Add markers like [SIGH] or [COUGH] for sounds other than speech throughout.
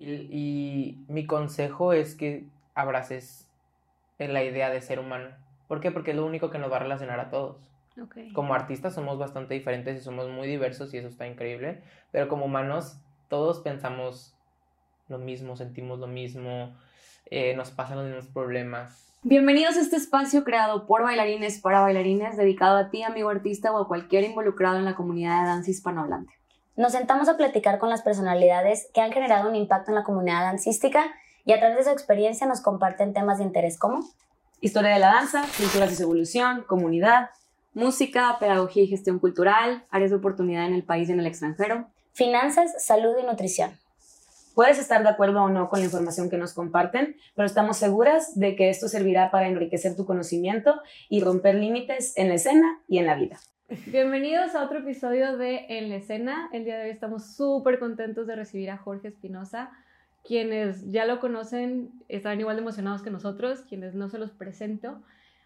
Y, mi consejo es que abraces la idea de ser humano. ¿Por qué? Porque es lo único que nos va a relacionar a todos. Como artistas somos bastante diferentes y somos muy diversos y eso está increíble, pero como humanos todos pensamos lo mismo, sentimos lo mismo, eh, nos pasan los mismos problemas. Bienvenidos a este espacio creado por bailarines para bailarines, dedicado a ti, amigo artista o a cualquier involucrado en la comunidad de danza hispanohablante. Nos sentamos a platicar con las personalidades que han generado un impacto en la comunidad dancística y a través de su experiencia nos comparten temas de interés como historia de la danza, culturas y su evolución, comunidad, música, pedagogía y gestión cultural, áreas de oportunidad en el país y en el extranjero, finanzas, salud y nutrición. Puedes estar de acuerdo o no con la información que nos comparten, pero estamos seguras de que esto servirá para enriquecer tu conocimiento y romper límites en la escena y en la vida. Bienvenidos a otro episodio de En la escena. El día de hoy estamos súper contentos de recibir a Jorge Espinosa. Quienes ya lo conocen están igual de emocionados que nosotros, quienes no se los presento,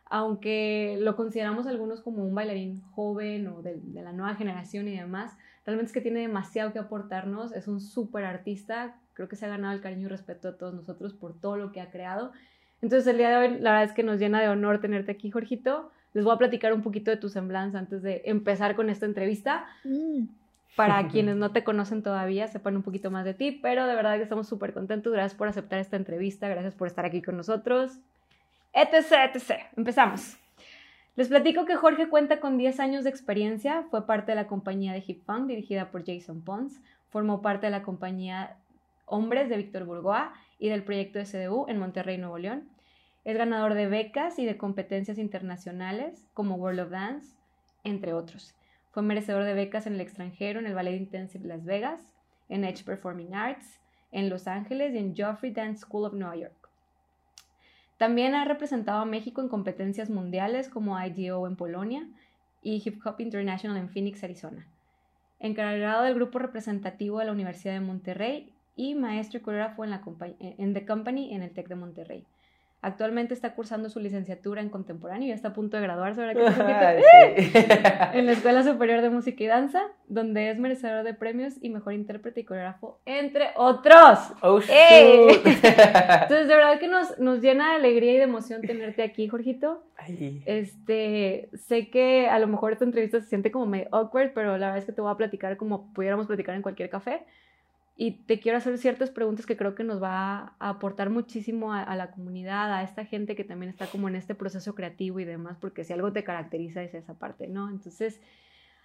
aunque lo consideramos algunos como un bailarín joven o de, de la nueva generación y demás, realmente es que tiene demasiado que aportarnos, es un súper artista, creo que se ha ganado el cariño y respeto de todos nosotros por todo lo que ha creado. Entonces el día de hoy la verdad es que nos llena de honor tenerte aquí, Jorgito. Les voy a platicar un poquito de tu semblanza antes de empezar con esta entrevista. Mm. Para [LAUGHS] quienes no te conocen todavía, sepan un poquito más de ti, pero de verdad que estamos súper contentos. Gracias por aceptar esta entrevista, gracias por estar aquí con nosotros. Etc, etc. Empezamos. Les platico que Jorge cuenta con 10 años de experiencia, fue parte de la compañía de Hip Funk dirigida por Jason Pons, formó parte de la compañía Hombres de Víctor Burgoa y del proyecto SDU en Monterrey, Nuevo León. Es ganador de becas y de competencias internacionales como World of Dance, entre otros. Fue merecedor de becas en el extranjero, en el Ballet Intensive Las Vegas, en Edge Performing Arts, en Los Ángeles y en Joffrey Dance School of New York. También ha representado a México en competencias mundiales como IDO en Polonia y Hip Hop International en Phoenix, Arizona. Encargado del grupo representativo de la Universidad de Monterrey y maestro y coreógrafo en, la The Company en el TEC de Monterrey. Actualmente está cursando su licenciatura en contemporáneo y está a punto de graduarse ahora [LAUGHS] que [LAUGHS] en la Escuela Superior de Música y Danza, donde es merecedor de premios y mejor intérprete y coreógrafo, entre otros. Oh, [LAUGHS] Entonces, de verdad que nos, nos llena de alegría y de emoción tenerte aquí, Jorgito. Este, sé que a lo mejor esta entrevista se siente como medio awkward, pero la verdad es que te voy a platicar como pudiéramos platicar en cualquier café y te quiero hacer ciertas preguntas que creo que nos va a aportar muchísimo a, la comunidad, a esta gente que también está como en este proceso creativo y demás, porque si algo te caracteriza es esa parte, ¿no? Entonces,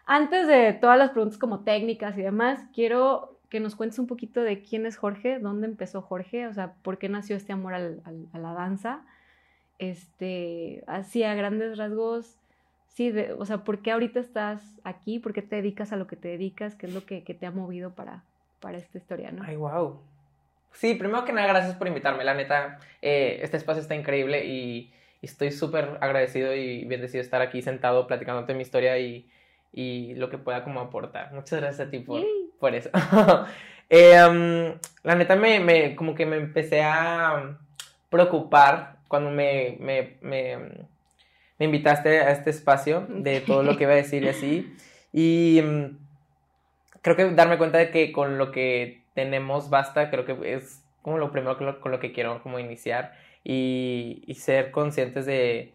antes de todas las preguntas como técnicas y demás, quiero que nos cuentes un poquito de quién es Jorge, dónde empezó Jorge, o sea, por qué nació este amor al, a la danza, este, así a grandes rasgos, sí, o sea, ¿por qué ahorita estás aquí? ¿Por qué te dedicas a lo que te dedicas? ¿Qué es lo que, que te ha movido para, para esta historia, ¿no? Ay, wow. Sí, primero que nada, gracias por invitarme. La neta, eh, este espacio está increíble y, estoy súper agradecido y bendecido de estar aquí sentado platicándote mi historia y, lo que pueda como aportar. Muchas gracias a ti por, por eso. [LAUGHS] Em, la neta, me, me, como que me empecé a preocupar cuando me, me, me, me invitaste a este espacio de todo lo que iba a decir y así. Y em, creo que darme cuenta de que con lo que tenemos basta, creo que es como lo primero con lo, que quiero como iniciar y, ser conscientes de,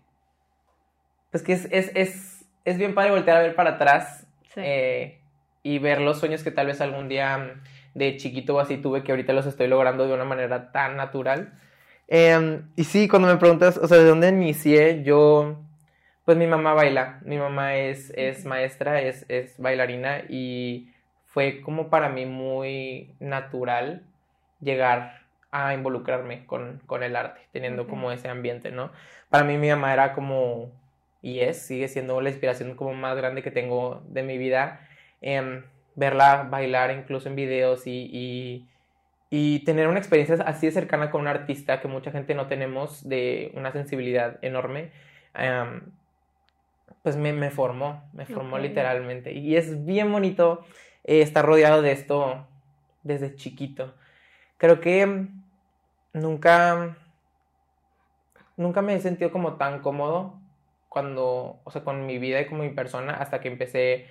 pues que es, es, es, es, bien padre voltear a ver para atrás eh, y ver los sueños que tal vez algún día de chiquito o así tuve que ahorita los estoy logrando de una manera tan natural. Em, y sí, cuando me preguntas, o sea, ¿de dónde inicié? Yo, pues mi mamá baila, mi mamá es, es maestra, es, es bailarina y fue como para mí muy natural llegar a involucrarme con, el arte, teniendo como ese ambiente, ¿no? Para mí mi mamá era como, y es, sigue siendo la inspiración como más grande que tengo de mi vida, em, verla bailar incluso en videos y, tener una experiencia así de cercana con un artista que mucha gente no tenemos, de una sensibilidad enorme, em, pues me, formó, me formó literalmente. Y es bien bonito eh, estar rodeado de esto desde chiquito. Creo que nunca, nunca me he sentido como tan cómodo cuando, o sea, con mi vida y con mi persona hasta que empecé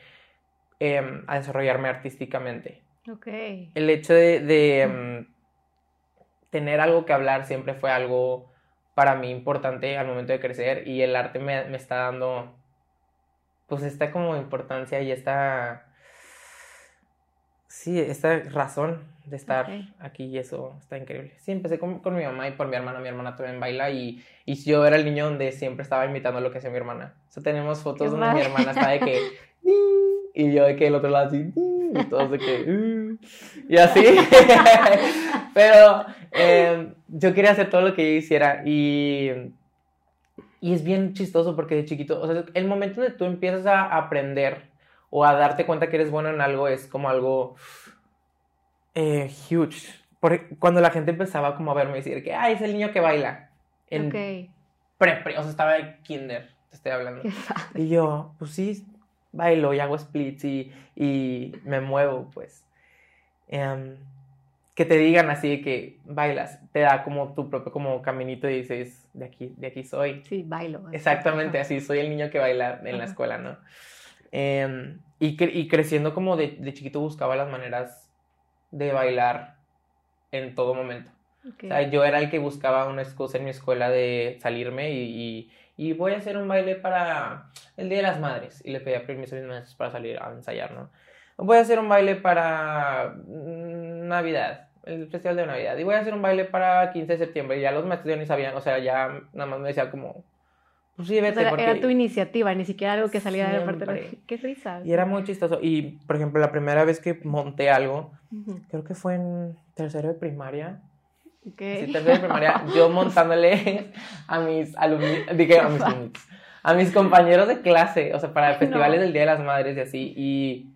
em, a desarrollarme artísticamente. Ok. El hecho de, em, tener algo que hablar siempre fue algo para mí importante al momento de crecer y el arte me, me está dando pues esta como importancia y esta sí, esta razón de estar aquí y eso está increíble. Sí, empecé con, con, mi mamá y por mi hermana, mi hermana también baila y, y yo era el niño donde siempre estaba imitando lo que hacía mi hermana. O sea, tenemos fotos donde mi hermana está de que [LAUGHS] y yo de que el otro lado así y todos de que uh", y así. [LAUGHS] Pero em, yo quería hacer todo lo que ella hiciera y y es bien chistoso porque de chiquito, o sea, el momento donde tú empiezas a aprender o a darte cuenta que eres bueno en algo es como algo eh, huge. Porque cuando la gente empezaba como a verme y decir que, ay, es el niño que baila. En pre, pre, o sea, estaba en kinder, te estoy hablando. Y yo, pues sí, bailo y hago splits y, y me muevo, pues. Em, que te digan así que bailas, te da como tu propio como caminito y dices, de aquí, de aquí soy. Sí, bailo. Exactamente, así soy el niño que baila en la escuela, ¿no? Em, y, y, creciendo como de, de, chiquito buscaba las maneras de bailar en todo momento. O sea, yo era el que buscaba una excusa en mi escuela de salirme y, y, voy a hacer un baile para el Día de las Madres. Y le pedía permiso a mis maestros para salir a ensayar, ¿no? Voy a hacer un baile para mm, Navidad, el festival de Navidad. Y voy a hacer un baile para 15 de septiembre. Y ya los maestros ya ni sabían, o sea, ya nada más me decía como, pues sí, vete, Era tu iniciativa, ni siquiera algo que salía de la parte de la... Qué risa. Y era muy chistoso. Y, por ejemplo, la primera vez que monté algo, creo que fue en tercero de primaria. Okay. Sí, tercero de primaria, yo [LAUGHS] montándole a mis alumnos, dije a mis a mis compañeros de clase, o sea, para festivales del Día de las Madres y así, y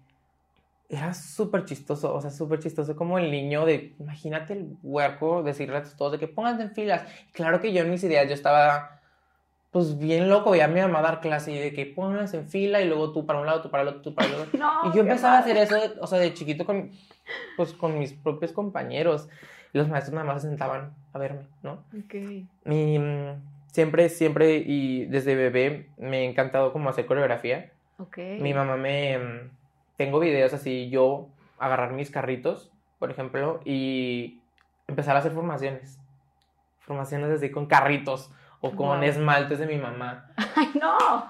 era súper chistoso, o sea, súper chistoso como el niño de, imagínate el huerco, decirles a todos de que pónganse en filas. Claro que yo en mis ideas yo estaba pues bien loco, veía a mi mamá dar clase y de que pones en fila y luego tú para un lado, tú para el otro, tú para el otro. [LAUGHS] y yo empezaba a hacer eso, o sea, de chiquito con, pues, con mis propios compañeros. Y los maestros nada más se sentaban a verme, ¿no? Ok. Y mm, siempre, siempre y desde bebé me ha encantado como hacer coreografía. Ok. Mi mamá me... Mm, tengo videos así, yo agarrar mis carritos, por ejemplo, y empezar a hacer formaciones. Formaciones así con carritos o con esmaltes de mi mamá. ¡Ay, no!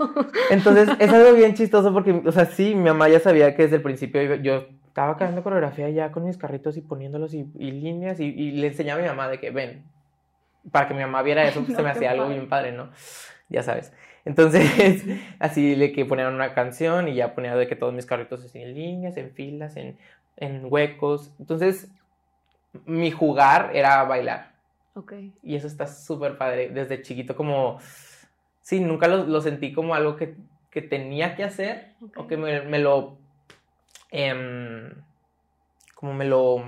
Entonces, es algo bien chistoso porque, o sea, sí, mi mamá ya sabía que desde el principio yo estaba creando coreografía ya con mis carritos y poniéndolos y, líneas y, le enseñaba a mi mamá de que, ven, para que mi mamá viera eso, pues se me hacía algo bien padre, ¿no? Ya sabes. Entonces, [LAUGHS] así le que ponían una canción y ya ponía de que todos mis carritos así en líneas, en filas, en, en huecos. Entonces, mi jugar era bailar. Y eso está súper padre. Desde chiquito como... Sí, nunca lo, sentí como algo que, que, tenía que hacer o que me, me lo... Em, como me lo...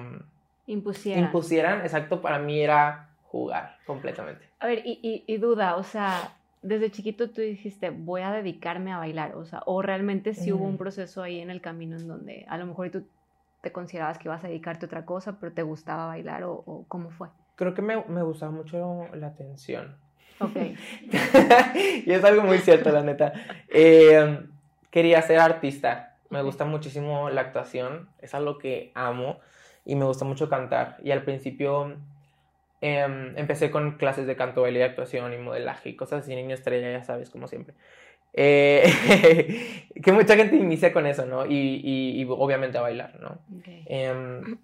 Impusieran. Impusieran, exacto, para mí era jugar completamente. A ver, y, y, duda, o sea, desde chiquito tú dijiste, voy a dedicarme a bailar, o sea, o realmente sí hubo un proceso ahí en el camino en donde a lo mejor tú te considerabas que ibas a dedicarte a otra cosa, pero te gustaba bailar, o, o cómo fue? Creo que me, me gustaba mucho la atención. Ok. [LAUGHS] y es algo muy cierto, la neta. Eh, quería ser artista. Me gusta muchísimo la actuación. Es algo que amo. Y me gusta mucho cantar. Y al principio em, empecé con clases de canto, baile y actuación y modelaje y cosas así. Niño estrella, ya sabes, como siempre. Eh, [LAUGHS] que mucha gente inicia con eso, ¿no? Y, y, obviamente a bailar, ¿no? Em,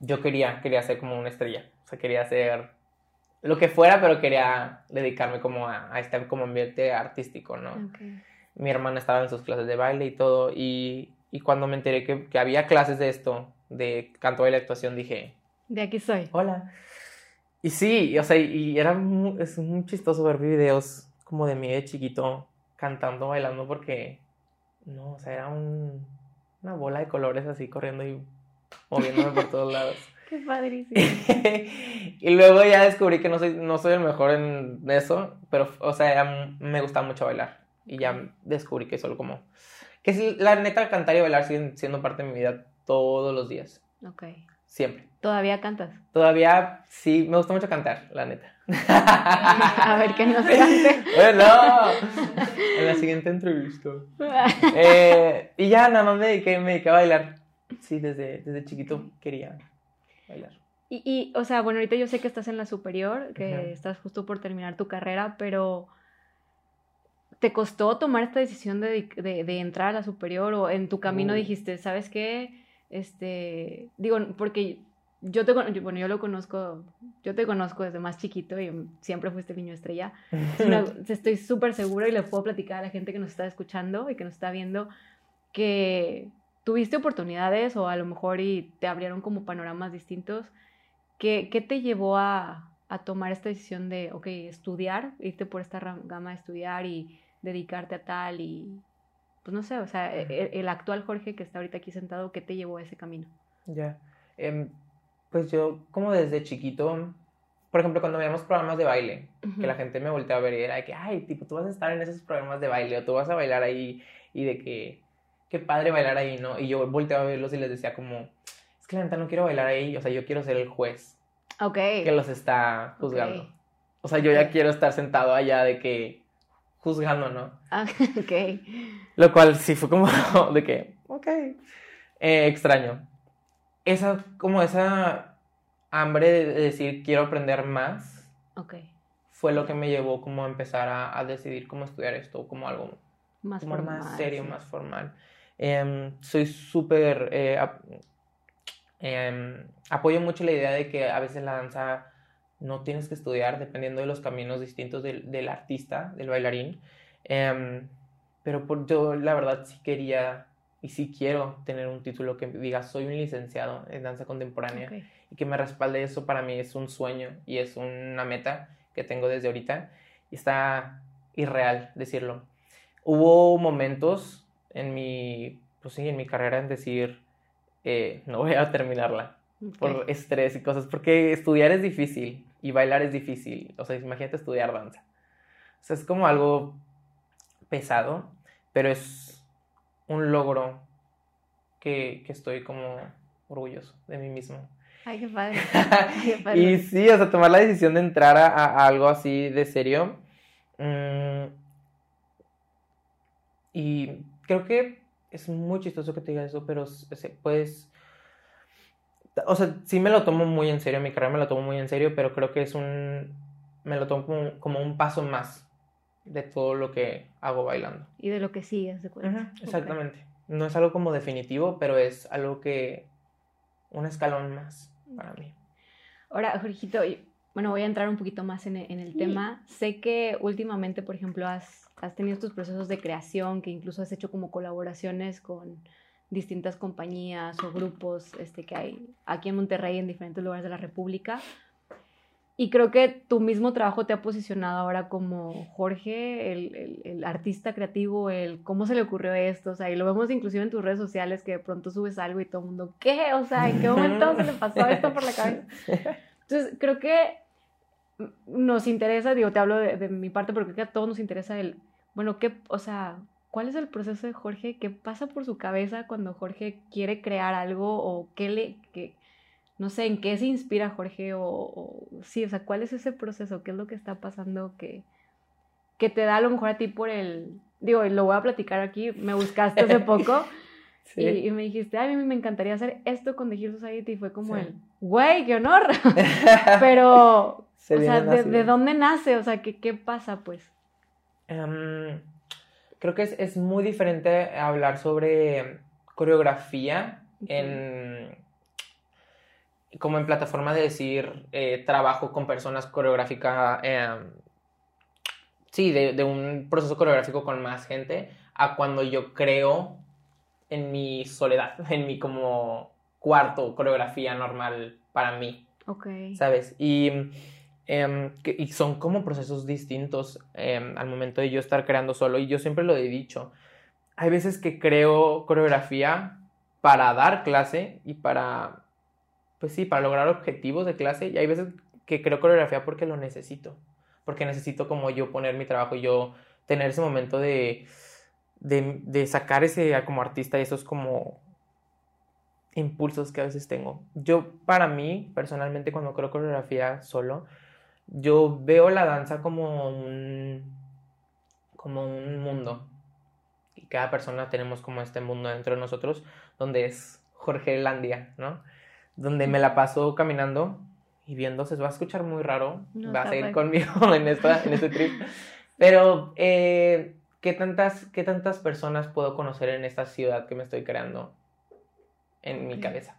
yo quería, quería ser como una estrella. O sea, quería hacer lo que fuera, pero quería dedicarme como a, a este como ambiente artístico, ¿no? Mi hermana estaba en sus clases de baile y todo, y, y cuando me enteré que, que, había clases de esto, de canto, baile, actuación, dije... De aquí soy. Hola. Y sí, o sea, y era muy, es muy chistoso ver videos como de mí de chiquito cantando, bailando, porque, no, o sea, era un, una bola de colores así corriendo y moviéndome por todos lados. [LAUGHS] Qué padrísimo. [LAUGHS] y luego ya descubrí que no soy, no soy el mejor en eso, pero, o sea, me gusta mucho bailar. Y ya descubrí que solo como... Que es la neta, cantar y bailar siguen siendo parte de mi vida todos los días. Ok. Siempre. ¿Todavía cantas? Todavía sí, me gusta mucho cantar, la neta. [LAUGHS] A ver, ¿qué nos cante? Bueno, en la siguiente entrevista. Eh, y ya nada más me dediqué, me dediqué a bailar. Sí, desde, desde chiquito quería bailar. Y, y, o sea, bueno, ahorita yo sé que estás en la superior, que estás justo por terminar tu carrera, pero ¿te costó tomar esta decisión de, de, de entrar a la superior o en tu camino dijiste, ¿sabes qué? Este, digo, porque yo te bueno, yo lo conozco, yo te conozco desde más chiquito y siempre fuiste niño estrella. [LAUGHS] estoy súper segura y le puedo platicar a la gente que nos está escuchando y que nos está viendo que tuviste oportunidades o a lo mejor y te abrieron como panoramas distintos. ¿Qué, qué te llevó a, a, tomar esta decisión de, ok, estudiar, irte por esta gama de estudiar y dedicarte a tal y, pues no sé, o sea, e, e, el, actual Jorge que está ahorita aquí sentado, ¿qué te llevó a ese camino? Ya. Em, pues yo como desde chiquito, por ejemplo, cuando veíamos programas de baile, que la gente me volteaba a ver y era de que, ay, tipo, tú vas a estar en esos programas de baile o tú vas a bailar ahí y de que, qué padre bailar ahí, ¿no? Y yo volteaba a verlos y les decía como, es que la neta no quiero bailar ahí, o sea, yo quiero ser el juez. Ok. Que los está juzgando. O sea, yo ya quiero estar sentado allá de que, juzgando, ¿no? Ah, [LAUGHS] ok. Lo cual sí fue como [LAUGHS] de que, ok, eh, extraño esa, como esa hambre de decir quiero aprender más. Okay. Fue lo que me llevó como a empezar a, decidir cómo estudiar esto, como algo más, más serio, más formal. Em, soy súper... Eh, em, apoyo mucho la idea de que a veces la danza no tienes que estudiar dependiendo de los caminos distintos del, del artista, del bailarín. Em, pero por, yo la verdad sí quería y sí quiero tener un título que diga soy un licenciado en danza contemporánea y que me respalde eso para mí es un sueño y es una meta que tengo desde ahorita y está irreal decirlo. Hubo momentos en mi, pues sí, en mi carrera en decir eh, no voy a terminarla por estrés y cosas porque estudiar es difícil y bailar es difícil. O sea, imagínate estudiar danza. O sea, es como algo pesado, pero es un logro que, estoy como orgulloso de mí mismo. [LAUGHS] Ay, qué padre. y sí, o sea, tomar la decisión de entrar a, algo así de serio. Mm, y creo que es muy chistoso que te diga eso, pero pues... O sea, sí me lo tomo muy en serio, mi carrera me lo tomo muy en serio, pero creo que es un... Me lo tomo como un paso más de todo lo que hago bailando. Y de lo que sigues, de cuenta. exactamente. No es algo como definitivo, pero es algo que... un escalón más para mí. Ahora, Jorgito, bueno, voy a entrar un poquito más en, el tema. Sé que últimamente, por ejemplo, has, has tenido estos procesos de creación, que incluso has hecho como colaboraciones con distintas compañías o grupos este, que hay aquí en Monterrey, en diferentes lugares de la República. Y creo que tu mismo trabajo te ha posicionado ahora como Jorge, el, el, artista creativo, el cómo se le ocurrió esto, o sea, y lo vemos inclusive en tus redes sociales que de pronto subes algo y todo el mundo, ¿qué? O sea, ¿en qué momento se le pasó esto por la cabeza? [LAUGHS] Entonces, creo que nos interesa, digo, te hablo de, de mi parte, porque creo que a todos nos interesa el, bueno, ¿qué, o sea, cuál es el proceso de Jorge? ¿Qué pasa por su cabeza cuando Jorge quiere crear algo o qué le... Qué, no sé, en qué se inspira Jorge o, sí, o sea, cuál es ese proceso, qué es lo que está pasando que, que te da a lo mejor a ti por el, digo, lo voy a platicar aquí, me buscaste hace [LAUGHS] poco y, me dijiste, ay, a mí me encantaría hacer esto con The Hill Society y fue como el, güey, qué honor, [LAUGHS] [LAUGHS] pero, o sea, de, dónde nace? O sea, ¿qué, qué pasa pues? Em, creo que es, es muy diferente hablar sobre coreografía en como en plataforma de decir, eh, trabajo con personas coreográficas, em, sí, de, un proceso coreográfico con más gente, a cuando yo creo en mi soledad, [LAUGHS] en mi como cuarto coreografía normal para mí. Ok. ¿Sabes? Y, em, y son como procesos distintos em, al momento de yo estar creando solo, y yo siempre lo he dicho. Hay veces que creo coreografía para dar clase y para pues sí, para lograr objetivos de clase. Y hay veces que creo coreografía porque lo necesito. Porque necesito como yo poner mi trabajo y yo tener ese momento de, de, sacar ese como artista y esos como impulsos que a veces tengo. Yo, para mí, personalmente, cuando creo coreografía solo, yo veo la danza como un, como un mundo. Y cada persona tenemos como este mundo dentro de nosotros, donde es Jorge Landia, ¿no? donde me la paso caminando y viendo, se va a escuchar muy raro, va a seguir conmigo [LAUGHS] en, esta, en este trip, pero eh, ¿qué, tantas, ¿qué tantas personas puedo conocer en esta ciudad que me estoy creando en mi cabeza?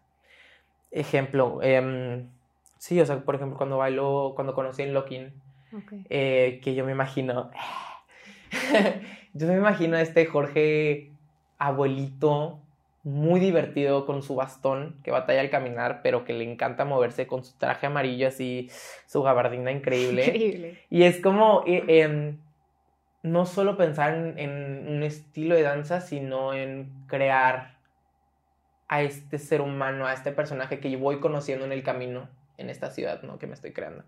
Ejemplo, em, sí, o sea, por ejemplo, cuando bailo, cuando conocí en Locking, eh, que yo me imagino, [LAUGHS] yo me imagino a este Jorge abuelito muy divertido con su bastón, que batalla al caminar, pero que le encanta moverse con su traje amarillo así, su gabardina increíble. Increíble. Y es como eh, em, no solo pensar en, un estilo de danza, sino en crear a este ser humano, a este personaje que yo voy conociendo en el camino, en esta ciudad, ¿no? Que me estoy creando.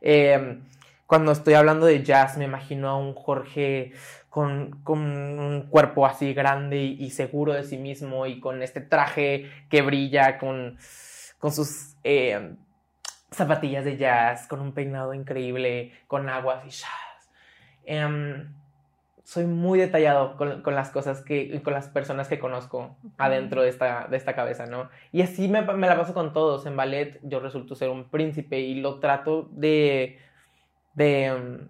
Em, cuando estoy hablando de jazz, me imagino a un Jorge con, un cuerpo así grande y, seguro de sí mismo y con este traje que brilla, con, con sus eh, zapatillas de jazz, con un peinado increíble, con aguas y jazz. Em, soy muy detallado con, las cosas que, con las personas que conozco adentro de esta, de esta cabeza, ¿no? Y así me, me la paso con todos. En ballet yo resulto ser un príncipe y lo trato de de, mm,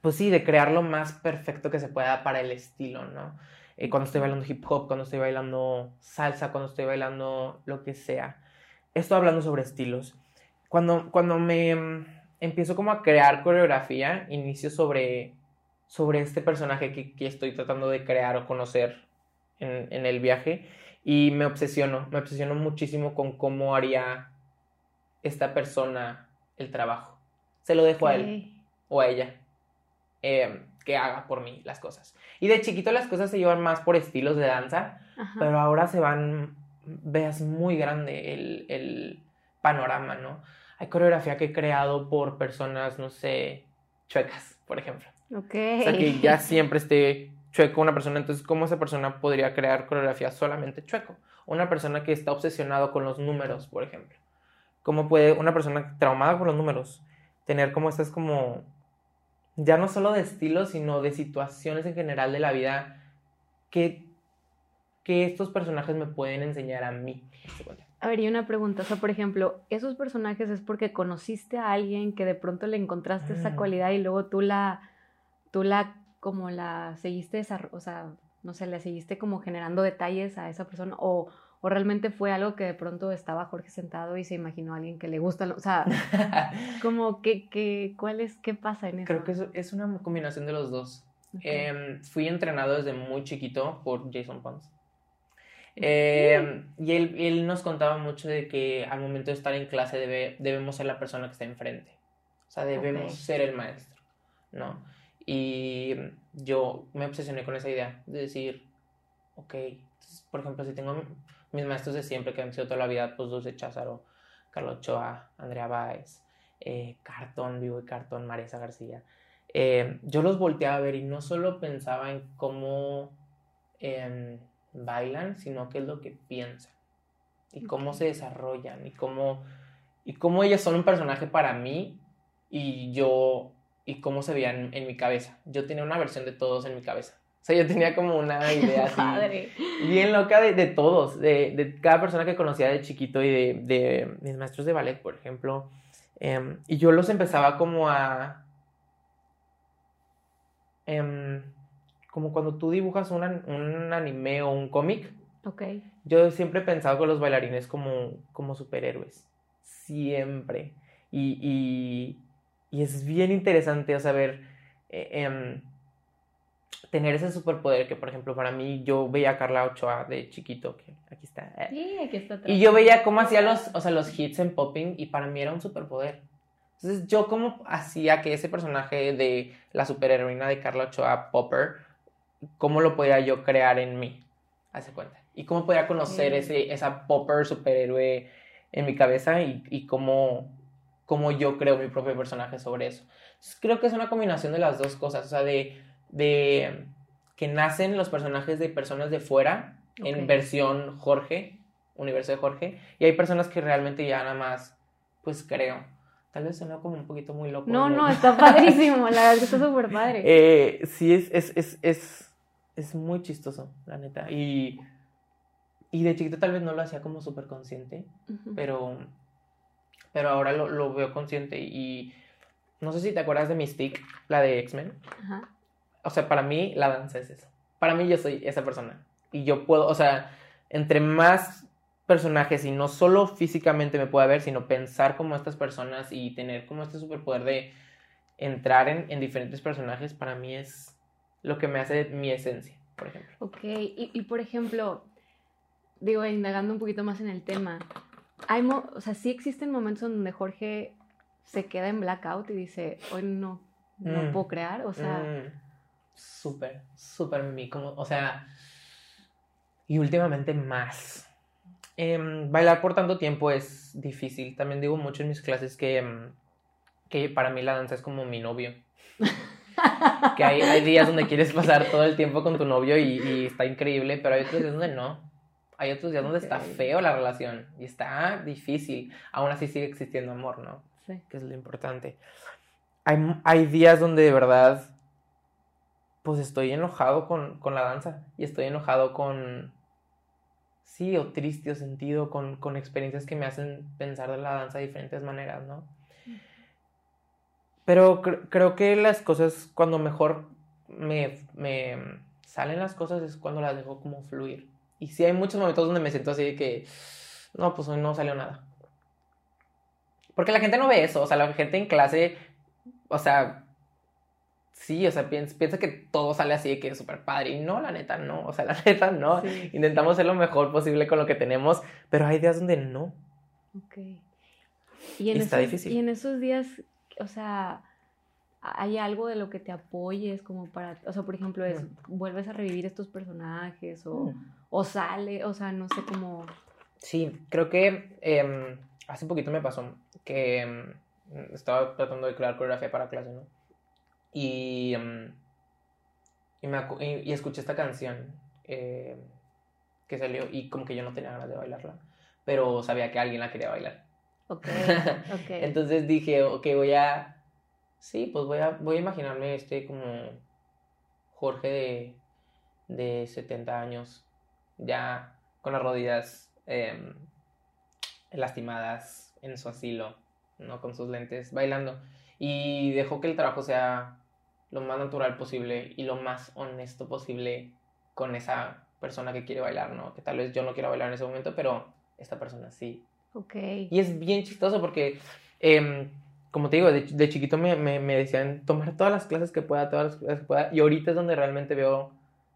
pues sí, de crear lo más perfecto que se pueda para el estilo, ¿no? Eh, cuando estoy bailando hip hop, cuando estoy bailando salsa, cuando estoy bailando lo que sea. Estoy hablando sobre estilos. Cuando, cuando me mm, empiezo como a crear coreografía, inicio sobre, sobre este personaje que, que estoy tratando de crear o conocer en, en el viaje y me obsesiono, me obsesiono muchísimo con cómo haría esta persona el trabajo se lo dejo a él o a ella em, que haga por mí las cosas. Y de chiquito las cosas se llevan más por estilos de danza, pero ahora se van, veas muy grande el, panorama, ¿no? Hay coreografía que he creado por personas, no sé, chuecas, por ejemplo. Ok. O sea, que ya siempre esté chueco una persona, entonces, ¿cómo esa persona podría crear coreografía solamente chueco? Una persona que está obsesionado con los números, por ejemplo. ¿Cómo puede una persona traumada por los números tener como estas como, ya no solo de estilo, sino de situaciones en general de la vida que, que estos personajes me pueden enseñar a mí. A ver, y una pregunta, o sea, por ejemplo, ¿esos personajes es porque conociste a alguien que de pronto le encontraste esa mm. cualidad y luego tú la, tú la, como la seguiste, o sea, no sé, le seguiste como generando detalles a esa persona o, o realmente fue algo que de pronto estaba Jorge sentado y se imaginó a alguien que le gusta, o sea, [LAUGHS] como que, que, ¿cuál es, qué pasa en eso? Creo que es, una combinación de los dos. Em, fui entrenado desde muy chiquito por Jason Pons. Em, y él, él, nos contaba mucho de que al momento de estar en clase debe, debemos ser la persona que está enfrente. O sea, debemos ser el maestro, ¿no? Y yo me obsesioné con esa idea de decir, ok, por ejemplo, si tengo mis maestros de siempre, que han sido toda la vida, pues Dulce Cházaro, Carlos Ochoa, Andrea Báez, eh, Cartón, Vivo y Cartón, Marisa García. Eh, yo los volteaba a ver y no solo pensaba en cómo em, bailan, sino qué es lo que piensan y cómo se desarrollan y cómo, y cómo ellos son un personaje para mí y yo y cómo se veían en mi cabeza. Yo tenía una versión de todos en mi cabeza. O sea, yo tenía como una idea [LAUGHS] así bien loca de, de todos, de, de, cada persona que conocía de chiquito y de, de mis maestros de ballet, por ejemplo. Em, y yo los empezaba como a... Em, como cuando tú dibujas un anime o un cómic. Ok. Yo siempre he pensado con los bailarines como, como superhéroes. Siempre. Y, y, y es bien interesante, o sea, ver... Eh, em, tener ese superpoder que, por ejemplo, para mí, yo veía a Carla Ochoa de chiquito, que aquí está. Eh, sí, aquí está. Y yo veía cómo hacía los, o sea, los hits en popping y para mí era un superpoder. Entonces, yo cómo hacía que ese personaje de la superheroína de Carla Ochoa, Popper, cómo lo podía yo crear en mí, hace cuenta. Y cómo podía conocer ese, esa Popper superhéroe en mi cabeza y, y cómo, cómo yo creo mi propio personaje sobre eso. Entonces, creo que es una combinación de las dos cosas, o sea, de de que nacen los personajes de personas de fuera en versión Jorge, universo de Jorge, y hay personas que realmente ya nada más, pues creo. Tal vez suena como un poquito muy loco. No, no, está [LAUGHS] padrísimo, la verdad está súper padre. Eh, sí, es, es, es, es, es muy chistoso, la neta. Y, y de chiquito tal vez no lo hacía como súper consciente, pero, pero ahora lo, lo, veo consciente y no sé si te acuerdas de Mystique, la de X-Men. O sea, para mí la danza es eso. Para mí yo soy esa persona. Y yo puedo, o sea, entre más personajes y no solo físicamente me pueda ver, sino pensar como estas personas y tener como este superpoder de entrar en, en diferentes personajes, para mí es lo que me hace mi esencia, por ejemplo. Ok, y, y por ejemplo, digo, indagando un poquito más en el tema, hay o sea, sí existen momentos donde Jorge se queda en blackout y dice, hoy no, no mm. puedo crear, o sea... Mm. Súper, súper mí, como, o sea, y últimamente más. Em, bailar por tanto tiempo es difícil. También digo mucho en mis clases que, em, que para mí la danza es como mi novio. que hay, hay, días donde quieres pasar todo el tiempo con tu novio y, y, está increíble, pero hay otros días donde no. Hay otros días donde está feo la relación y está difícil. Aún así sigue existiendo amor, ¿no? Sí. Que es lo importante. Hay, hay días donde de verdad, pues estoy enojado con, con la danza y estoy enojado con, sí, o triste o sentido, con, con experiencias que me hacen pensar de la danza de diferentes maneras, ¿no? Pero creo que las cosas, cuando mejor me, me, salen las cosas es cuando las dejo como fluir. Y sí hay muchos momentos donde me siento así de que, no, pues hoy no salió nada. Porque la gente no ve eso, o sea, la gente en clase, o sea, sí, o sea, piensa, que todo sale así de que es súper padre. Y no, la neta, no. O sea, [LAUGHS] la neta, no. Intentamos ser lo mejor posible con lo que tenemos, pero hay días donde no. Ok. Y, en está difícil. Y en esos días, o sea, hay algo de lo que te apoyes como para, o sea, por ejemplo, es, mm. vuelves a revivir estos personajes o, mm. O sale, o sea, no sé cómo... Sí, creo que eh, hace poquito me pasó que em, estaba tratando de crear coreografía para clase, ¿no? Y, mm, y, me, y, escuché esta canción eh, que salió y como que yo no tenía ganas de bailarla, pero sabía que alguien la quería bailar. Ok, [LAUGHS] ok. Entonces dije, ok, voy a, sí, pues voy a, voy a imaginarme este como Jorge de, de 70 años, ya con las rodillas em, lastimadas en su asilo, ¿no? Con sus lentes, bailando. Y dejó que el trabajo sea lo más natural posible y lo más honesto posible con esa persona que quiere bailar, ¿no? Que tal vez yo no quiera bailar en ese momento, pero esta persona sí. Ok. Y es bien chistoso porque, em, como te digo, de, chiquito me, me, decían tomar todas las clases que pueda, todas las clases que pueda, y ahorita es donde realmente veo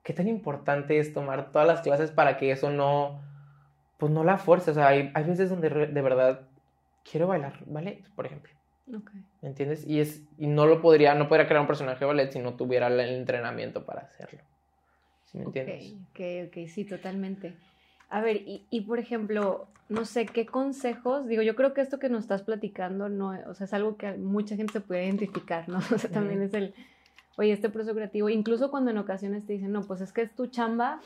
qué tan importante es tomar todas las clases para que eso no, pues no la fuerce. O sea, hay, hay veces donde de verdad quiero bailar, ¿vale? Por ejemplo. ¿Me entiendes? Y, es, y no lo podría, no podría crear un personaje de ballet si no tuviera el entrenamiento para hacerlo. ¿Sí me entiendes? Ok, ok, sí, totalmente. A ver, y, y, por ejemplo, no sé, ¿qué consejos? Digo, yo creo que esto que nos estás platicando, no, o sea, es algo que mucha gente se puede identificar, ¿no? [LAUGHS] O sea, también es el, oye, este proceso creativo, incluso cuando en ocasiones te dicen, no, pues es que es tu chamba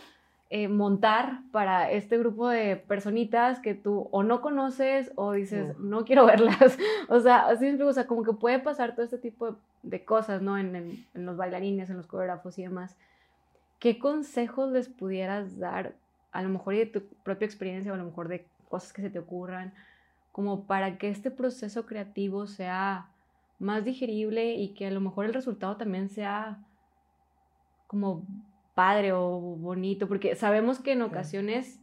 eh, montar para este grupo de personitas que tú o no conoces o dices, no, quiero [LAUGHS] verlas. o sea, así o sea, como que puede pasar todo este tipo de, cosas, ¿no? En, en, los bailarines, en los coreógrafos y demás. ¿Qué consejos les pudieras dar, a lo mejor de tu propia experiencia o a lo mejor de cosas que se te ocurran, como para que este proceso creativo sea más digerible y que a lo mejor el resultado también sea como padre o bonito, porque sabemos que en ocasiones,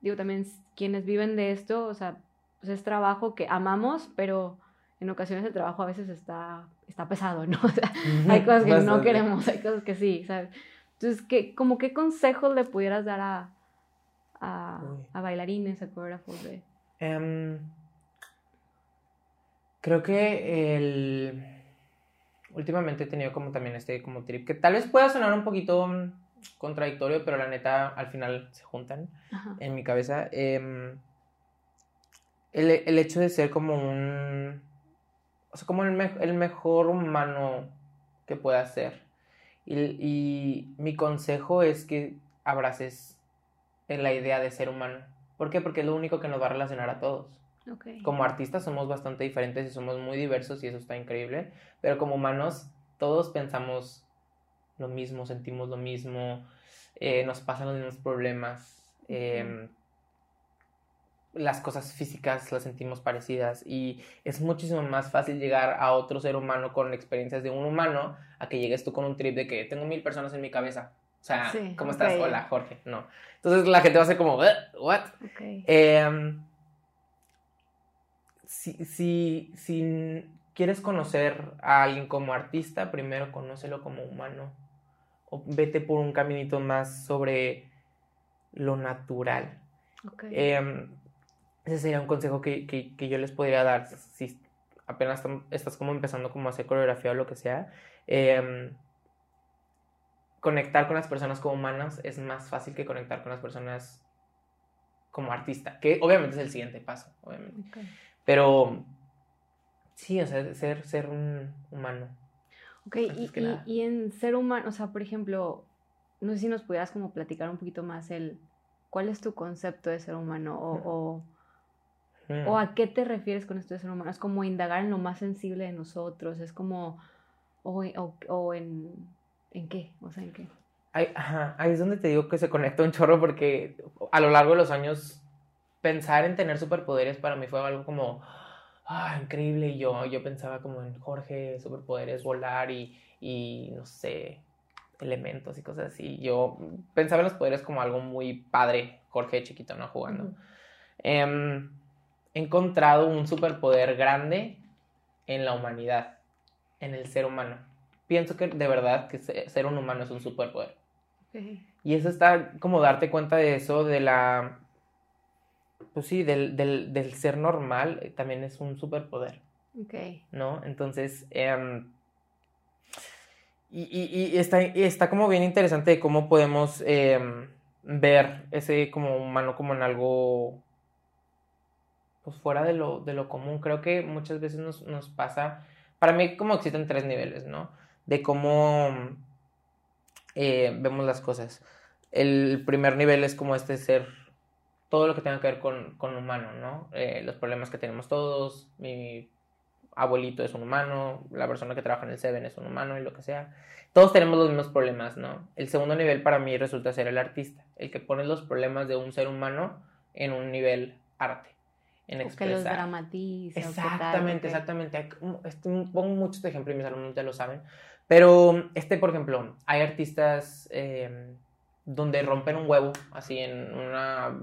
digo también quienes viven de esto, o sea, pues es trabajo que amamos, pero en ocasiones el trabajo a veces está, está pesado, ¿no? [LAUGHS] O sea, hay cosas que no queremos, hay cosas que sí, ¿sabes? Entonces, ¿qué, como qué consejos le pudieras dar a, a, a bailarines, a coreógrafos de...? Em, creo que el... Últimamente he tenido como también este como trip que tal vez pueda sonar un poquito contradictorio, pero la neta al final se juntan en mi cabeza. Em, el, el, hecho de ser como un. O sea, como el, el mejor humano que pueda ser. Y, y, mi consejo es que abraces la idea de ser humano. ¿Por qué? Porque es lo único que nos va a relacionar a todos. Como artistas somos bastante diferentes y somos muy diversos y eso está increíble, pero como humanos todos pensamos lo mismo, sentimos lo mismo, eh, nos pasan los mismos problemas. Em, las cosas físicas las sentimos parecidas y es muchísimo más fácil llegar a otro ser humano con experiencias de un humano a que llegues tú con un trip de que tengo mil personas en mi cabeza. O sea, ¿cómo estás? Hola, Jorge. No. Entonces la gente va a ser como, ¿what? Em, si, si, si quieres conocer a alguien como artista, primero conócelo como humano. O vete por un caminito más sobre lo natural. Em, ese sería un consejo que, que, yo les podría dar si apenas estás como empezando como a hacer coreografía o lo que sea. Em, conectar con las personas como humanas es más fácil que conectar con las personas como artista, que obviamente es el siguiente paso, obviamente. Pero sí, o sea, ser, ser un humano. Ok, y, y, en ser humano, o sea, por ejemplo, no sé si nos pudieras como platicar un poquito más el, ¿cuál es tu concepto de ser humano? O, o, o, a qué te refieres con esto de ser humano? Es como indagar en lo más sensible de nosotros, es como, o, o en ¿En qué? O sea, ¿en qué? Ahí, ajá, ahí es donde te digo que se conecta un chorro porque a lo largo de los años pensar en tener superpoderes para mí fue algo como, ah, increíble. Y yo, yo pensaba como en Jorge, superpoderes, volar y, y no sé, elementos y cosas así. Yo pensaba en los poderes como algo muy padre, Jorge chiquito, ¿no? Jugando. Em, he encontrado un superpoder grande en la humanidad, en el ser humano pienso que de verdad que ser un humano es un superpoder. Y eso está como darte cuenta de eso, de la... Pues sí, del, del, ser normal eh, también es un superpoder. Ok. ¿No? Entonces, em, y, y, está, está como bien interesante cómo podemos em, ver ese como humano como en algo pues fuera de lo, de lo común. Creo que muchas veces nos, nos pasa, para mí como existen tres niveles, ¿no? de cómo eh, vemos las cosas. El primer nivel es como este ser, todo lo que tenga que ver con, con humano, ¿no? Eh, los problemas que tenemos todos, mi abuelito es un humano, la persona que trabaja en el Seven es un humano y lo que sea. Todos tenemos los mismos problemas, ¿no? El segundo nivel para mí resulta ser el artista, el que pone los problemas de un ser humano en un nivel arte en expresar. Que los dramatiza. Exactamente, exactamente. Este, pongo muchos ejemplos y mis alumnos ya lo saben. Pero, este, por ejemplo, hay artistas eh, donde rompen un huevo, así en una,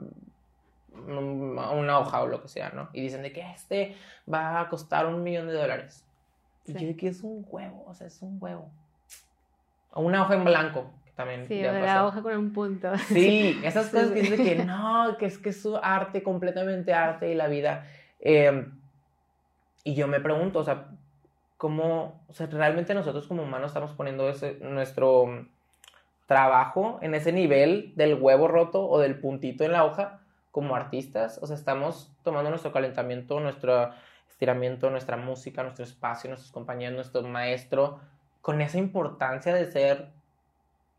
una hoja o lo que sea, ¿no? Y dicen de que este va a costar un millón de dólares. Y yo de que es un huevo, o sea, es un huevo. O una hoja en blanco, que también. Sí, de la hoja con un punto. Sí, [LAUGHS] esas cosas que dicen que [LAUGHS] no, que es que es su arte, completamente arte y la vida. Eh, y yo me pregunto, o sea, cómo, o sea, realmente nosotros como humanos estamos poniendo ese, nuestro trabajo en ese nivel del huevo roto o del puntito en la hoja como artistas, o sea, estamos tomando nuestro calentamiento, nuestro estiramiento, nuestra música, nuestro espacio, nuestros compañeros, nuestro maestro, con esa importancia de ser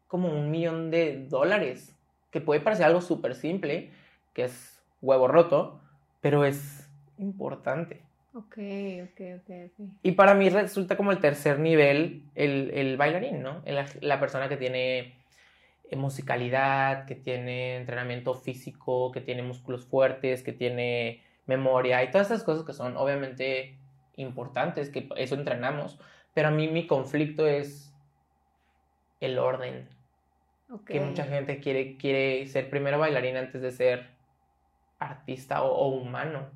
como un millón de dólares, que puede parecer algo súper simple, que es huevo roto, pero es importante. Ok, ok, ok. Y para mí resulta como el tercer nivel el, el bailarín, ¿no? La, la, persona que tiene musicalidad, que tiene entrenamiento físico, que tiene músculos fuertes, que tiene memoria y todas esas cosas que son obviamente importantes, que eso entrenamos. Pero a mí mi conflicto es el orden. Okay. Que mucha gente quiere, quiere ser primero bailarín antes de ser artista o humano.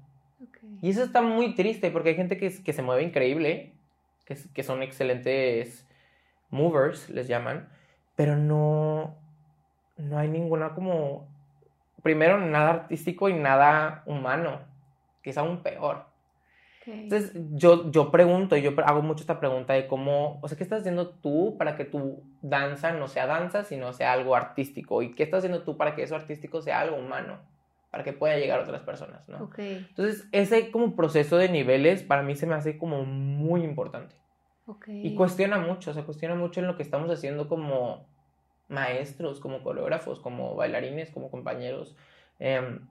Y eso está muy triste porque hay gente que, que se mueve increíble, que, que son excelentes movers, les llaman, pero no, no hay ninguna como, primero, nada artístico y nada humano, que es aún peor. Entonces, yo, yo pregunto, yo hago mucho esta pregunta de cómo, o sea, ¿qué estás haciendo tú para que tu danza no sea danza, sino sea algo artístico? ¿Y qué estás haciendo tú para que eso artístico sea algo humano? para que pueda llegar a otras personas, ¿no? Okay. Entonces, ese como proceso de niveles para mí se me hace como muy importante. Okay. Y cuestiona mucho, se cuestiona mucho en lo que estamos haciendo como maestros, como coreógrafos, como bailarines, como compañeros. Em,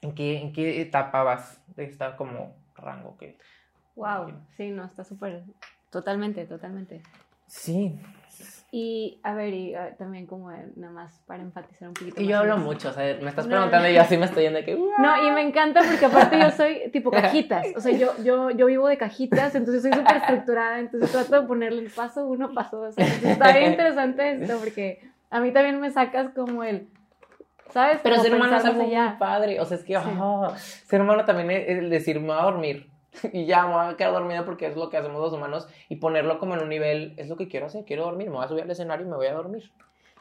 ¿en, qué, ¿En qué etapa vas de esta como rango que... Wow, sí, no, está súper, totalmente, totalmente. Sí, y a ver, y ah, también como nada más para enfatizar un poquito. Y yo hablo mucho, o sea, me estás preguntando y yo así me estoy yendo de que... No, y me encanta porque aparte yo soy [LAUGHS] tipo cajitas, o sea, yo, yo, yo vivo de cajitas, entonces soy súper estructurada, entonces trato de ponerle el paso uno, paso dos. está bien interesante esto porque a mí también me sacas como el... ¿Sabes? Pero ser humano es algo muy padre, o sea, es que oh, ser humano también es el decir, me voy a dormir [LAUGHS] y ya me voy a quedar dormida porque es lo que hacemos los humanos y ponerlo como en un nivel, es lo que quiero hacer, quiero dormir, me voy a subir al escenario y me voy a dormir.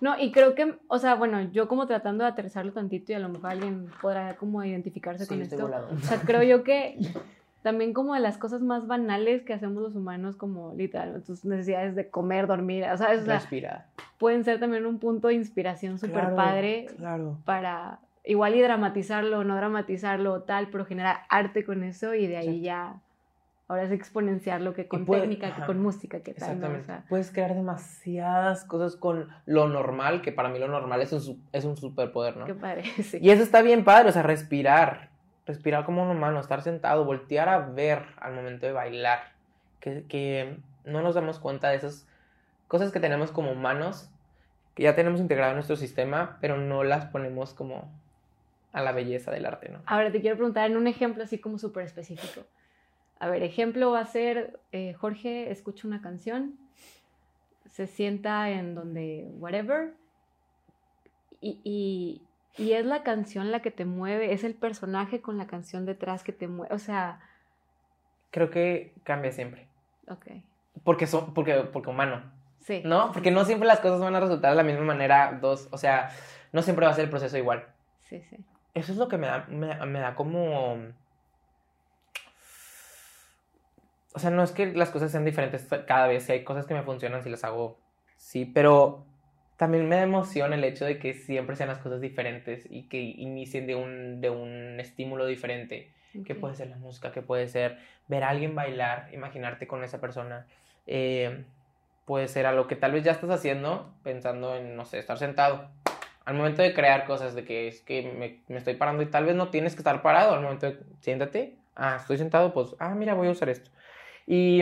No, y creo que, o sea, bueno, yo como tratando de aterrizarlo tantito y a lo mejor alguien podrá como identificarse con esto. O sea, creo yo que [LAUGHS] también como de las cosas más banales que hacemos los humanos, como literal, tus necesidades de comer, dormir, o sea, Respirar. pueden ser también un punto de inspiración súper padre para igual y dramatizarlo o no dramatizarlo o tal, pero generar arte con eso y de ahí ya ahora es exponenciar lo que con técnica, que con música, que tal. Exactamente. Puedes crear demasiadas cosas con lo normal, que para mí lo normal es un, es un superpoder, ¿no? Qué padre, [LAUGHS] sí. Y eso está bien padre, o sea, respirar, respirar como un humano, estar sentado, voltear a ver al momento de bailar, que, que no nos damos cuenta de esas cosas que tenemos como humanos, que ya tenemos integrado en nuestro sistema, pero no las ponemos como a la belleza del arte, ¿no? Ahora te quiero preguntar en un ejemplo así como súper específico. A ver, ejemplo va a ser, eh, Jorge escucha una canción, se sienta en donde, whatever, y, y, y, es la canción la que te mueve, es el personaje con la canción detrás que te mueve, o sea... Creo que cambia siempre. Ok. Porque, son, porque, porque humano. Sí. ¿No? Porque no siempre las cosas van a resultar de la misma manera, dos, o sea, no siempre va a ser el proceso igual. Sí, sí eso es lo que me da, me, da como... O sea, no es que las cosas sean diferentes cada vez, si hay cosas que me funcionan, si las hago, sí, pero también me da emoción el hecho de que siempre sean las cosas diferentes y que inicien de un, de un estímulo diferente, que puede ser la música, que puede ser ver a alguien bailar, imaginarte con esa persona, eh, puede ser algo que tal vez ya estás haciendo pensando en, no sé, estar sentado al momento de crear cosas, de que es que me, me, estoy parando y tal vez no tienes que estar parado, al momento de siéntate, ah, estoy sentado, pues, ah, mira, voy a usar esto. Y,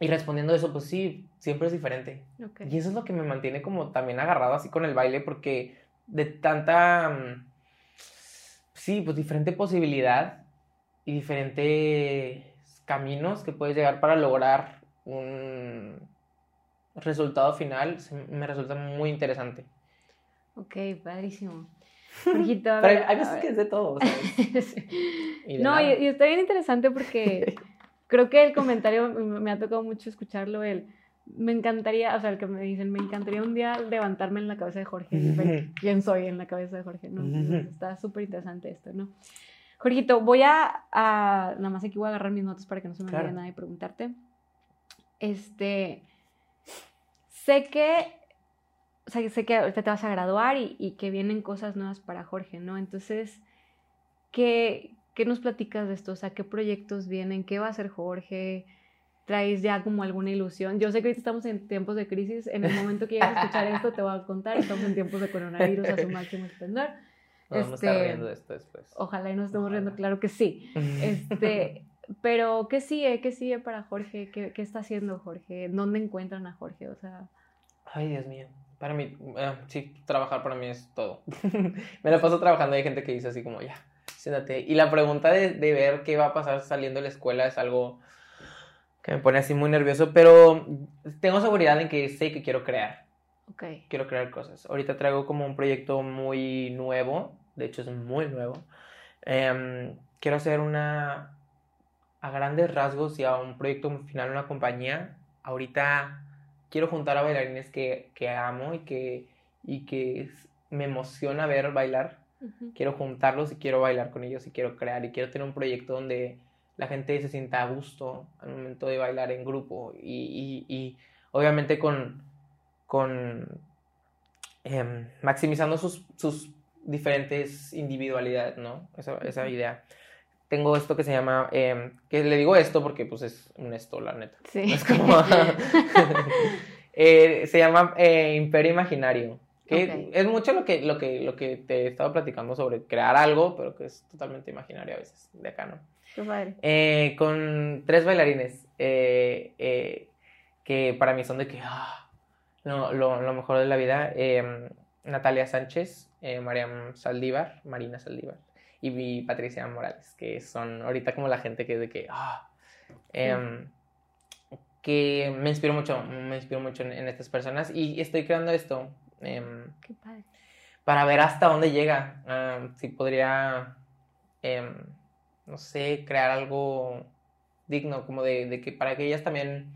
y respondiendo eso, pues sí, siempre es diferente. Y eso es lo que me mantiene como también agarrado así con el baile, porque de tanta, mm, sí, pues diferente posibilidad y diferentes caminos que puedes llegar para lograr un resultado final, me resulta muy interesante. Ok, padrísimo. [LAUGHS] Jorgito, a ver, Pero hay veces que es de todo, [LAUGHS] no, y, está bien interesante porque [LAUGHS] creo que el comentario me ha tocado mucho escucharlo, el me encantaría, o sea, el que me dicen, me encantaría un día levantarme en la cabeza de Jorge quién soy en la cabeza de Jorge, ¿no? está súper interesante esto, ¿no? Jorgito, voy a, nada más aquí voy a agarrar mis notas para que no se me olvide nada y preguntarte. Este, sé que o sea, sé que ahorita te vas a graduar y, que vienen cosas nuevas para Jorge, ¿no? Entonces, ¿qué, ¿qué nos platicas de esto? O sea, ¿qué proyectos vienen? ¿Qué va a hacer Jorge? ¿Traes ya como alguna ilusión? Yo sé que ahorita estamos en tiempos de crisis. En el momento que llegues a escuchar [LAUGHS] esto, te voy a contar. Estamos en tiempos de coronavirus a su máximo esplendor. Vamos este, a estar riendo de esto después. Ojalá y nos estemos riendo, claro que sí. [LAUGHS] Este, pero, ¿qué sigue? ¿Qué sigue para Jorge? ¿Qué, ¿Qué está haciendo Jorge? ¿Dónde encuentran a Jorge? O sea... Ay, Dios mío. Para mí, eh, sí, trabajar para mí es todo. [LAUGHS] me la paso trabajando. Hay gente que dice así como, ya, siéntate. Y la pregunta de, de, ver qué va a pasar saliendo de la escuela es algo que me pone así muy nervioso, pero tengo seguridad en que sé que quiero crear. Okay. Quiero crear cosas. Ahorita traigo como un proyecto muy nuevo, de hecho es muy nuevo. Em, quiero hacer una, a grandes rasgos y a un proyecto final, una compañía. Ahorita quiero juntar a bailarines que, que amo y que, y que me emociona ver bailar. Quiero juntarlos y quiero bailar con ellos y quiero crear y quiero tener un proyecto donde la gente se sienta a gusto al momento de bailar en grupo y, y, y obviamente con, con em, maximizando sus, sus diferentes individualidades, ¿no? Esa, esa idea tengo esto que se llama, em, que le digo esto porque pues es un esto, la neta. Sí. Es como, [LAUGHS] [LAUGHS] eh, se llama eh, Imperio Imaginario. Que es mucho lo que, lo, que, lo que te he estado platicando sobre crear algo, pero que es totalmente imaginario a veces, de acá, ¿no? Qué padre. Eh, con tres bailarines, que que para mí son de que ah, lo, lo, mejor de la vida. Em, Natalia Sánchez, Mariam Saldívar, Marina Saldívar y Patricia Morales, que son ahorita como la gente que de que, ah, em, que me inspiro mucho, me inspiro mucho en, estas personas y estoy creando esto. Em, Qué padre. Para ver hasta dónde llega. Ah, si podría, em, no sé, crear algo digno, como de, de que para que ellas también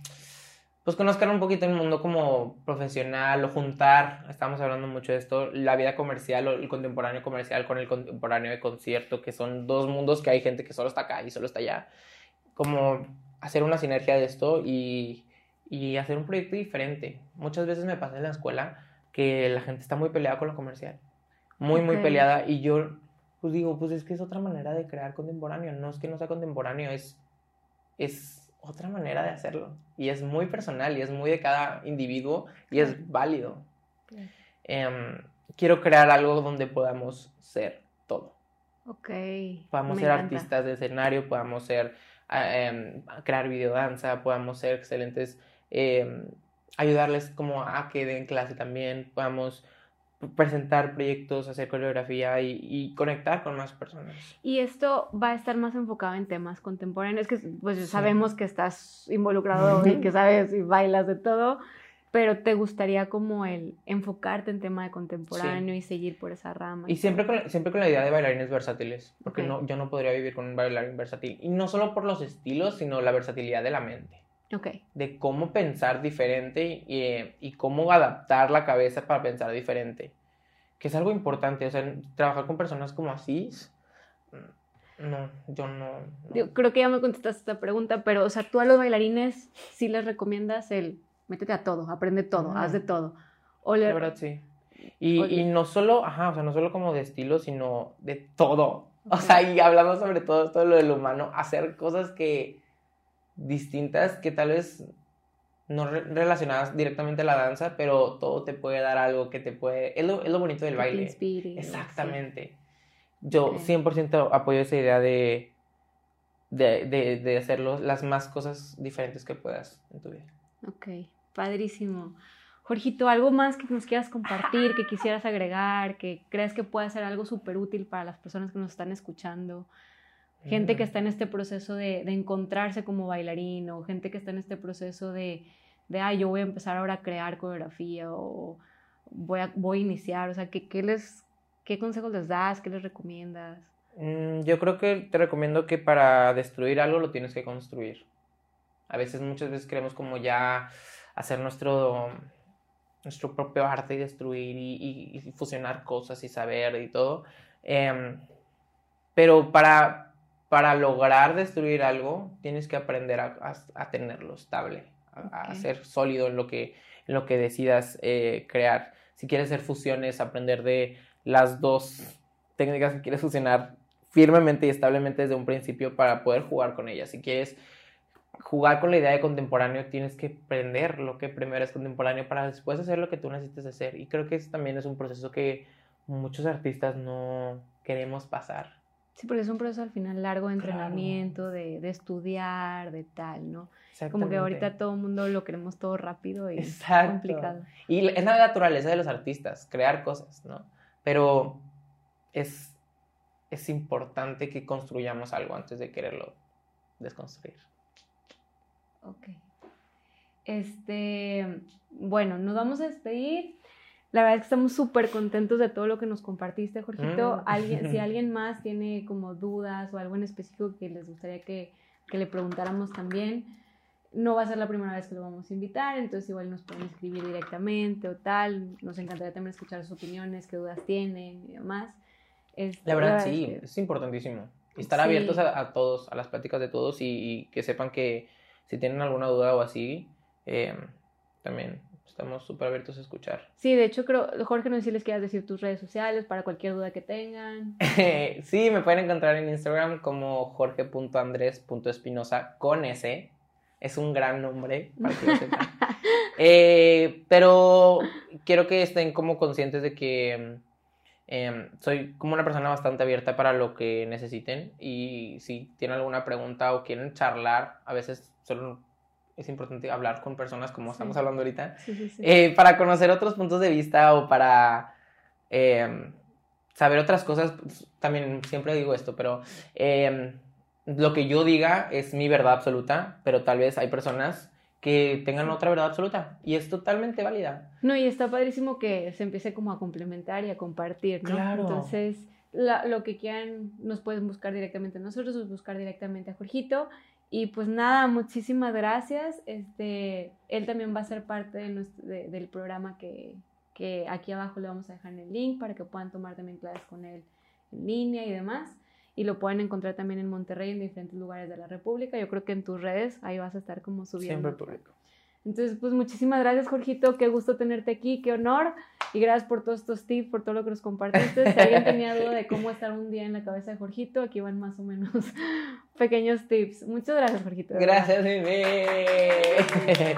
pues conozcan un poquito el mundo como profesional o juntar, estamos hablando mucho de esto, la vida comercial o el contemporáneo comercial con el contemporáneo de concierto, que son dos mundos que hay gente que solo está acá y solo está allá. Como hacer una sinergia de esto y, y hacer un proyecto diferente. Muchas veces me pasa en la escuela que la gente está muy peleada con lo comercial, muy, muy peleada y yo pues digo, pues es que es otra manera de crear contemporáneo, no es que no sea contemporáneo, es... es otra manera de hacerlo. Y es muy personal y es muy de cada individuo y es válido. Em, quiero crear algo donde podamos ser todo. Ok. Podamos ser artistas de escenario, podamos ser, ah, em, crear videodanza, podamos ser excelentes, em, ayudarles como a que den clase también, podamos presentar proyectos, hacer coreografía y, conectar con más personas. Y esto va a estar más enfocado en temas contemporáneos, que pues sabemos que estás involucrado y que sabes y bailas de todo, pero te gustaría como el enfocarte en tema de contemporáneo y seguir por esa rama. Y, siempre, con, siempre con la idea de bailarines versátiles, porque no, yo no podría vivir con un bailarín versátil. Y no solo por los estilos, sino la versatilidad de la mente. Okay. De cómo pensar diferente y, y, cómo adaptar la cabeza para pensar diferente. Que es algo importante. O sea, trabajar con personas como así. Mm, no, yo no. Yo creo que ya me contestaste esta pregunta, pero, o sea, tú a los bailarines sí les recomiendas el métete a todo, aprende todo, haz de todo. O La verdad, sí. Y, y, no solo, ajá, o sea, no solo como de estilo, sino de todo. O sea, y hablando sobre todo esto de lo del humano, hacer cosas que distintas que tal vez no relacionadas directamente a la danza, pero todo te puede dar algo que te puede... Es lo, es lo bonito del baile. Exactamente. Yo 100% apoyo esa idea de, de, de, de hacer las más cosas diferentes que puedas en tu vida. Ok, padrísimo. Jorgito, ¿algo más que nos quieras compartir, que quisieras agregar, que crees que pueda ser algo súper útil para las personas que nos están escuchando? Gente que está en este proceso de, de, encontrarse como bailarín o gente que está en este proceso de, de, ay, yo voy a empezar ahora a crear coreografía o voy a, voy a iniciar, o sea, ¿qué, qué, les, ¿qué consejos les das? ¿Qué les recomiendas? Mm, yo creo que te recomiendo que para destruir algo lo tienes que construir. A veces, muchas veces queremos como ya hacer nuestro, nuestro propio arte y destruir y, y, fusionar cosas y saber y todo. Eh, pero para, para lograr destruir algo, tienes que aprender a, tenerlo estable, a, ser sólido en lo que, en lo que decidas eh, crear. Si quieres hacer fusiones, aprender de las dos técnicas que quieres fusionar firmemente y establemente desde un principio para poder jugar con ellas. Si quieres jugar con la idea de contemporáneo, tienes que aprender lo que primero es contemporáneo para después hacer lo que tú necesites hacer. Y creo que ese también es un proceso que muchos artistas no queremos pasar Sí, porque es un proceso al final largo de entrenamiento, de, de, estudiar, de tal, ¿no? Como que ahorita todo el mundo lo queremos todo rápido y es complicado. Y es la naturaleza de los artistas, crear cosas, ¿no? Pero es, es importante que construyamos algo antes de quererlo desconstruir. Ok. Este, bueno, nos vamos a despedir. La verdad es que estamos súper contentos de todo lo que nos compartiste, Jorgito. Mm. Alguien, si [LAUGHS] alguien más tiene como dudas o algo en específico que les gustaría que, que, le preguntáramos también, no va a ser la primera vez que lo vamos a invitar, entonces igual nos pueden escribir directamente o tal. Nos encantaría también escuchar sus opiniones, qué dudas tienen y demás. la verdad, sí, es, importantísimo. Estar abiertos a, todos, a las pláticas de todos y, que sepan que si tienen alguna duda o así, eh, también Estamos súper abiertos a escuchar. Sí, de hecho, creo, Jorge, no sé si les quieras decir tus redes sociales para cualquier duda que tengan. [LAUGHS] sí, me pueden encontrar en Instagram como jorge.andres.espinosa con S. Es un gran nombre, para que lo sepan. [LAUGHS] Eh, pero quiero que estén como conscientes de que em, soy como una persona bastante abierta para lo que necesiten y si tienen alguna pregunta o quieren charlar, a veces solo es importante hablar con personas como estamos hablando ahorita, eh, para conocer otros puntos de vista o para em, saber otras cosas. Pues, también siempre digo esto, pero em, lo que yo diga es mi verdad absoluta, pero tal vez hay personas que tengan otra verdad absoluta y es totalmente válida. No, y está padrísimo que se empiece como a complementar y a compartir, ¿no? Claro. Entonces, lo que quieran nos pueden buscar directamente a nosotros o buscar directamente a Jorgito. Y pues nada, muchísimas gracias. Este, él también va a ser parte de del programa que, que aquí abajo le vamos a dejar en el link para que puedan tomar también clases con él en línea y demás y lo pueden encontrar también en Monterrey, en diferentes lugares de la República. Yo creo que en tus redes ahí vas a estar como subiendo. Siempre público. Entonces, pues muchísimas gracias, Jorgito. Qué gusto tenerte aquí, qué honor. Y gracias por todos estos tips, por todo lo que nos compartiste. Si alguien tenía duda de cómo estar un día en la cabeza de Jorgito, aquí van más o menos [LAUGHS] pequeños tips. Muchas gracias, Jorgito. Gracias, bebé.